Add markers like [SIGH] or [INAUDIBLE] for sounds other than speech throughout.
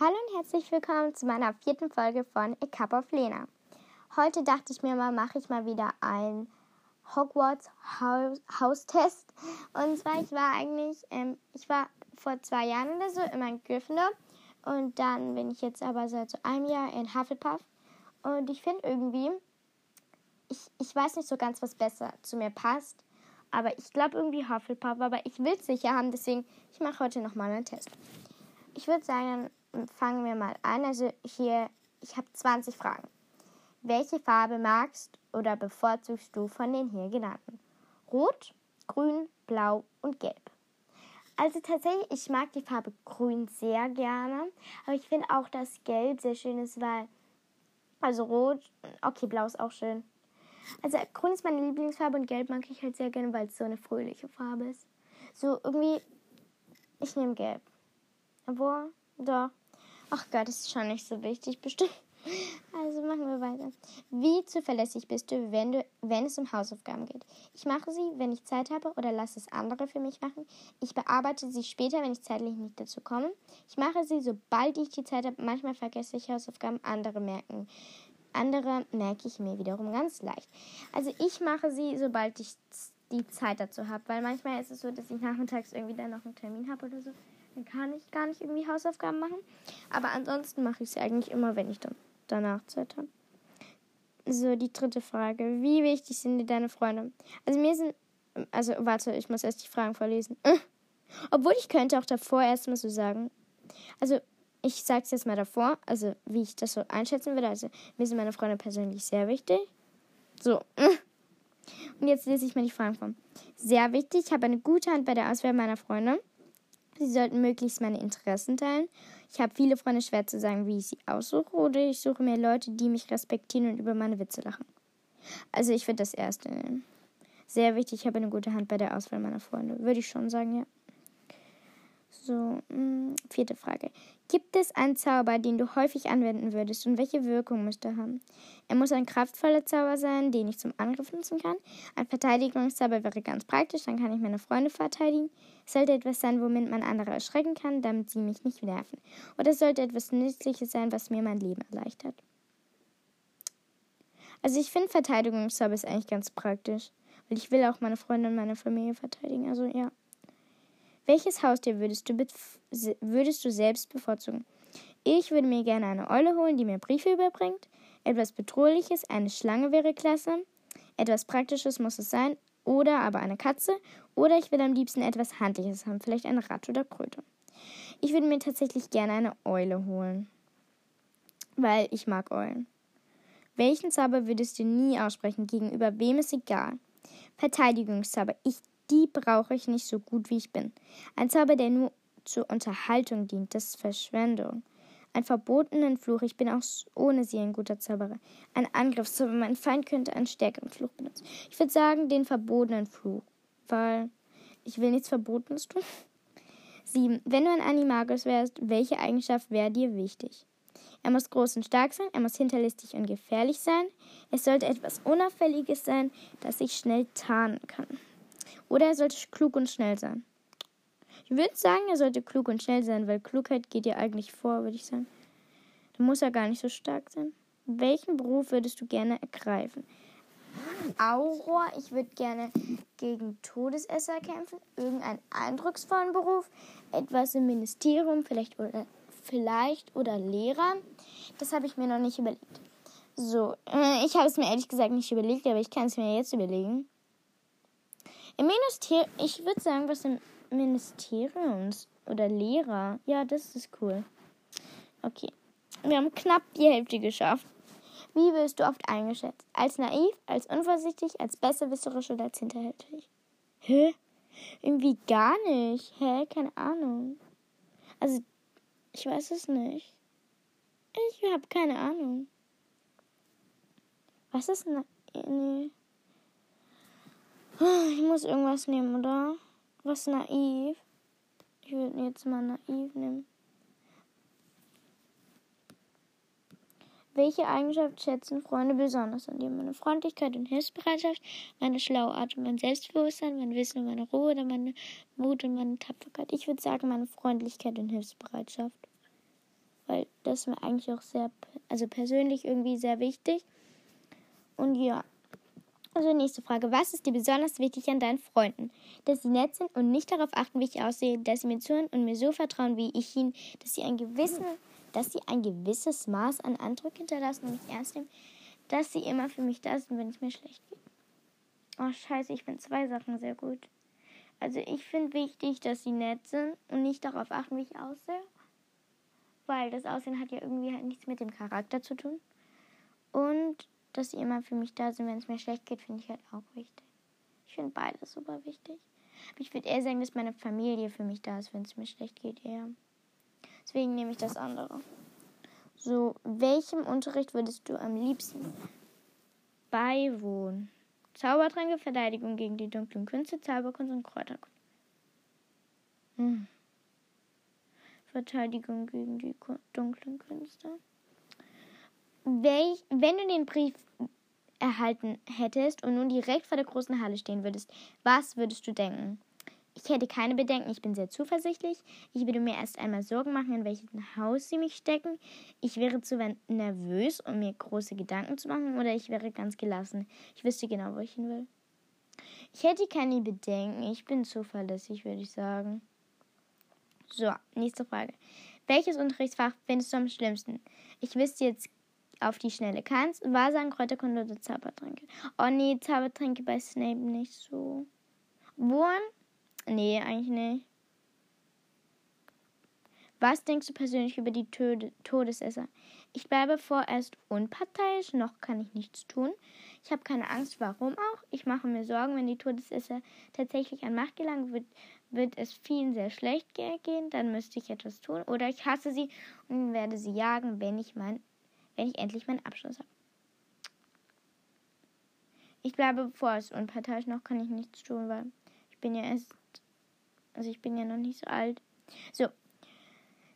Hallo und herzlich willkommen zu meiner vierten Folge von A Cup of Lena. Heute dachte ich mir mal, mache ich mal wieder ein Hogwarts Haustest. Und zwar, ich war eigentlich, ähm, ich war vor zwei Jahren oder so immer in Gryffindor. Und dann bin ich jetzt aber seit so einem Jahr in Hufflepuff. Und ich finde irgendwie, ich, ich weiß nicht so ganz, was besser zu mir passt. Aber ich glaube irgendwie Hufflepuff. Aber ich will es sicher haben, deswegen, ich mache heute nochmal einen Test. Ich würde sagen, fangen wir mal an. Also hier, ich habe 20 Fragen. Welche Farbe magst oder bevorzugst du von den hier genannten? Rot, grün, blau und gelb. Also tatsächlich, ich mag die Farbe grün sehr gerne, aber ich finde auch, dass gelb sehr schön ist, weil, also rot, okay, blau ist auch schön. Also grün ist meine Lieblingsfarbe und gelb mag ich halt sehr gerne, weil es so eine fröhliche Farbe ist. So irgendwie, ich nehme gelb. Obwohl, doch, Ach Gott, das ist schon nicht so wichtig, [LAUGHS] bestimmt. Also machen wir weiter. Wie zuverlässig bist du, wenn, du, wenn es um Hausaufgaben geht? Ich mache sie, wenn ich Zeit habe oder lasse es andere für mich machen. Ich bearbeite sie später, wenn ich zeitlich nicht dazu komme. Ich mache sie, sobald ich die Zeit habe. Manchmal vergesse ich Hausaufgaben, andere merken. Andere merke ich mir wiederum ganz leicht. Also ich mache sie, sobald ich die Zeit dazu habe, weil manchmal ist es so, dass ich nachmittags irgendwie dann noch einen Termin habe oder so. Dann kann ich gar nicht irgendwie Hausaufgaben machen. Aber ansonsten mache ich sie eigentlich immer, wenn ich dann danach Zeit habe. So, die dritte Frage. Wie wichtig sind dir deine Freunde? Also mir sind. Also, warte, ich muss erst die Fragen vorlesen. [LAUGHS] Obwohl ich könnte auch davor erstmal so sagen. Also, ich sage es jetzt mal davor, also wie ich das so einschätzen würde. Also, mir sind meine Freunde persönlich sehr wichtig. So. [LAUGHS] Und jetzt lese ich mal die Fragen vor. Sehr wichtig, ich habe eine gute Hand bei der Auswahl meiner Freunde. Sie sollten möglichst meine Interessen teilen. Ich habe viele Freunde, schwer zu sagen, wie ich sie aussuche, oder ich suche mir Leute, die mich respektieren und über meine Witze lachen. Also ich würde das erste nehmen. Sehr wichtig, ich habe eine gute Hand bei der Auswahl meiner Freunde. Würde ich schon sagen, ja. So, mh, hm, vierte Frage. Gibt es einen Zauber, den du häufig anwenden würdest und welche Wirkung müsste er haben? Er muss ein kraftvoller Zauber sein, den ich zum Angriff nutzen kann. Ein Verteidigungszauber wäre ganz praktisch, dann kann ich meine Freunde verteidigen. Es sollte etwas sein, womit man andere erschrecken kann, damit sie mich nicht nerven. Oder es sollte etwas Nützliches sein, was mir mein Leben erleichtert. Also ich finde Verteidigungszauber ist eigentlich ganz praktisch, weil ich will auch meine Freunde und meine Familie verteidigen. Also ja. Welches Haustier würdest du, würdest du selbst bevorzugen? Ich würde mir gerne eine Eule holen, die mir Briefe überbringt. Etwas Bedrohliches, eine Schlange wäre klasse. Etwas Praktisches muss es sein. Oder aber eine Katze. Oder ich würde am liebsten etwas Handliches haben, vielleicht eine Ratte oder Kröte. Ich würde mir tatsächlich gerne eine Eule holen. Weil ich mag Eulen. Welchen Zauber würdest du nie aussprechen? Gegenüber wem ist egal? Verteidigungszauber. Ich die brauche ich nicht so gut, wie ich bin. Ein Zauber, der nur zur Unterhaltung dient, das ist Verschwendung. Ein verbotenen Fluch, ich bin auch ohne sie ein guter Zauberer. Ein Angriffszauber, mein Feind könnte einen stärkeren Fluch benutzen. Ich würde sagen, den verbotenen Fluch, weil ich will nichts Verbotenes tun. [LAUGHS] 7. Wenn du ein Animagus wärst, welche Eigenschaft wäre dir wichtig? Er muss groß und stark sein, er muss hinterlistig und gefährlich sein, es sollte etwas Unauffälliges sein, das sich schnell tarnen kann. Oder er sollte klug und schnell sein. Ich würde sagen, er sollte klug und schnell sein, weil Klugheit geht ja eigentlich vor, würde ich sagen. Da muss er gar nicht so stark sein. Welchen Beruf würdest du gerne ergreifen? Auror, ich würde gerne gegen Todesesser kämpfen. Irgendeinen eindrucksvollen Beruf. Etwas im Ministerium, vielleicht oder, vielleicht oder Lehrer. Das habe ich mir noch nicht überlegt. So, äh, ich habe es mir ehrlich gesagt nicht überlegt, aber ich kann es mir jetzt überlegen. Im Ministerium, ich würde sagen, was im Ministerium oder Lehrer. Ja, das ist cool. Okay. Wir haben knapp die Hälfte geschafft. Wie wirst du oft eingeschätzt? Als naiv, als unvorsichtig, als besserwisserisch oder als hinterhältig? Hä? Irgendwie gar nicht. Hä? Keine Ahnung. Also, ich weiß es nicht. Ich habe keine Ahnung. Was ist na nee. Ich muss irgendwas nehmen, oder? Was naiv? Ich würde jetzt mal naiv nehmen. Welche Eigenschaft schätzen Freunde besonders an dir? Meine Freundlichkeit und Hilfsbereitschaft, meine schlaue Art und mein Selbstbewusstsein, mein Wissen und meine Ruhe oder meine Mut und meine Tapferkeit? Ich würde sagen, meine Freundlichkeit und Hilfsbereitschaft. weil das ist mir eigentlich auch sehr, also persönlich irgendwie sehr wichtig. Und ja. Also nächste Frage. Was ist dir besonders wichtig an deinen Freunden? Dass sie nett sind und nicht darauf achten, wie ich aussehe, dass sie mir zuhören und mir so vertrauen wie ich ihnen, dass sie ein gewissen, dass sie ein gewisses Maß an Eindruck hinterlassen und mich ernst nehmen, dass sie immer für mich da sind, wenn es mir schlecht geht. Oh scheiße, ich finde zwei Sachen sehr gut. Also ich finde wichtig, dass sie nett sind und nicht darauf achten, wie ich aussehe. Weil das Aussehen hat ja irgendwie halt nichts mit dem Charakter zu tun. Und dass sie immer für mich da sind, wenn es mir schlecht geht, finde ich halt auch wichtig. Ich finde beides super wichtig. Aber ich würde eher sagen, dass meine Familie für mich da ist, wenn es mir schlecht geht, eher. Deswegen nehme ich das andere. So, welchem Unterricht würdest du am liebsten beiwohnen? Zaubertränke, Verteidigung gegen die dunklen Künste, Zauberkunst und Kräuterkunst. Hm. Verteidigung gegen die dunklen Künste. Welch, wenn du den Brief erhalten hättest und nun direkt vor der großen Halle stehen würdest, was würdest du denken? Ich hätte keine Bedenken, ich bin sehr zuversichtlich. Ich würde mir erst einmal Sorgen machen, in welches Haus sie mich stecken. Ich wäre zu nervös, um mir große Gedanken zu machen, oder ich wäre ganz gelassen. Ich wüsste genau, wo ich hin will. Ich hätte keine Bedenken, ich bin zuverlässig, würde ich sagen. So, nächste Frage. Welches Unterrichtsfach findest du am schlimmsten? Ich wüsste jetzt auf die Schnelle kannst. Wahrsagen, Kräuterkunde oder Zaubertränke. Oh nee, Zaubertränke bei Snape nicht so. Wurm Nee, eigentlich nicht. Was denkst du persönlich über die Tode Todesesser? Ich bleibe vorerst unparteiisch, noch kann ich nichts tun. Ich habe keine Angst, warum auch. Ich mache mir Sorgen, wenn die Todesesser tatsächlich an Macht gelangen, wird, wird es vielen sehr schlecht gehen, dann müsste ich etwas tun. Oder ich hasse sie und werde sie jagen, wenn ich, mein, wenn ich endlich meinen Abschluss habe. Ich bleibe vorerst unparteiisch, noch kann ich nichts tun, weil ich bin ja erst also ich bin ja noch nicht so alt. So.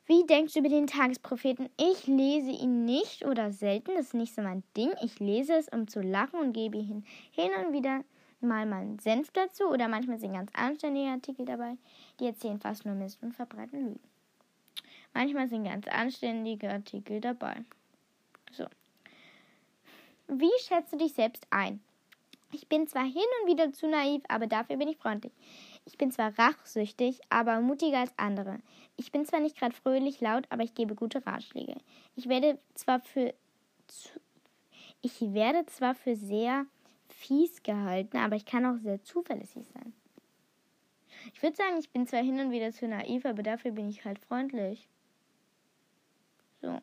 Wie denkst du über den Tagespropheten? Ich lese ihn nicht oder selten, das ist nicht so mein Ding. Ich lese es, um zu lachen und gebe hin, hin und wieder mal meinen Senf dazu oder manchmal sind ganz anständige Artikel dabei, die erzählen fast nur Mist und verbreiten Lügen. Manchmal sind ganz anständige Artikel dabei. Wie schätzt du dich selbst ein? Ich bin zwar hin und wieder zu naiv, aber dafür bin ich freundlich. Ich bin zwar rachsüchtig, aber mutiger als andere. Ich bin zwar nicht gerade fröhlich laut, aber ich gebe gute Ratschläge. Ich werde zwar für ich werde zwar für sehr fies gehalten, aber ich kann auch sehr zuverlässig sein. Ich würde sagen, ich bin zwar hin und wieder zu naiv, aber dafür bin ich halt freundlich. So.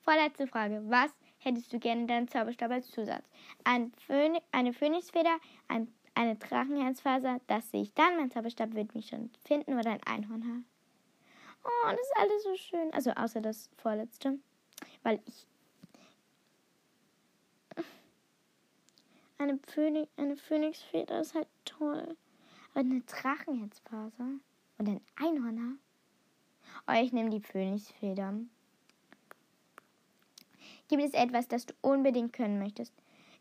Vorletzte Frage. Was hättest du gerne in deinem Zauberstab als Zusatz? Ein Phön eine Phönixfeder, ein eine Drachenherzfaser, das sehe ich dann. Mein Zauberstab wird mich schon finden oder ein Einhornhaar. Oh, das ist alles so schön. Also außer das vorletzte. Weil ich. Eine, Phönix, eine Phönixfeder ist halt toll. Aber eine Drachenherzfaser und ein Einhornhaar. Oh, ich nehme die Phönixfeder. Gibt es etwas, das du unbedingt können möchtest?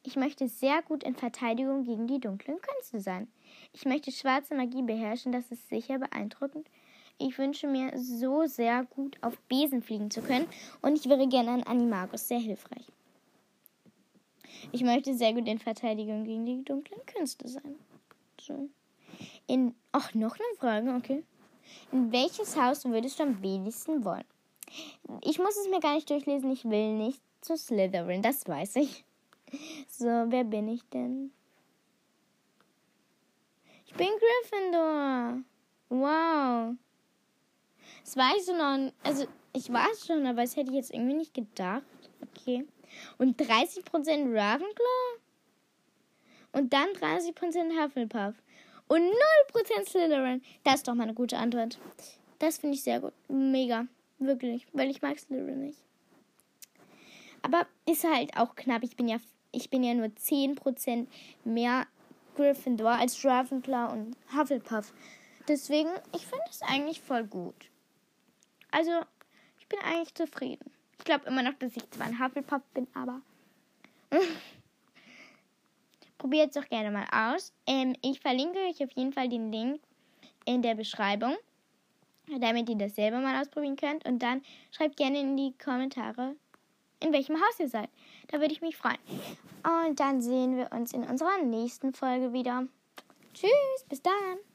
Ich möchte sehr gut in Verteidigung gegen die dunklen Künste sein. Ich möchte schwarze Magie beherrschen, das ist sicher beeindruckend. Ich wünsche mir so sehr gut auf Besen fliegen zu können und ich wäre gerne ein Animagus, sehr hilfreich. Ich möchte sehr gut in Verteidigung gegen die dunklen Künste sein. So. In, ach, noch eine Frage, okay. In welches Haus würdest du am wenigsten wollen? Ich muss es mir gar nicht durchlesen, ich will nicht zu Slytherin, das weiß ich. So, wer bin ich denn? Ich bin Gryffindor. Wow. Das ich noch. Also, ich weiß schon, aber das hätte ich jetzt irgendwie nicht gedacht. Okay. Und 30% Ravenclaw? Und dann 30% Hufflepuff. Und 0% Slytherin. Das ist doch mal eine gute Antwort. Das finde ich sehr gut. Mega. Wirklich. Weil ich mag Slytherin nicht. Aber ist halt auch knapp. Ich bin ja ich bin ja nur 10% mehr Gryffindor als Ravenclaw und Hufflepuff. Deswegen, ich finde es eigentlich voll gut. Also, ich bin eigentlich zufrieden. Ich glaube immer noch, dass ich zwar ein Hufflepuff bin, aber [LAUGHS] probiert es doch gerne mal aus. Ähm, ich verlinke euch auf jeden Fall den Link in der Beschreibung. damit ihr das selber mal ausprobieren könnt. Und dann schreibt gerne in die Kommentare, in welchem Haus ihr seid. Da würde ich mich freuen. Und dann sehen wir uns in unserer nächsten Folge wieder. Tschüss, bis dann.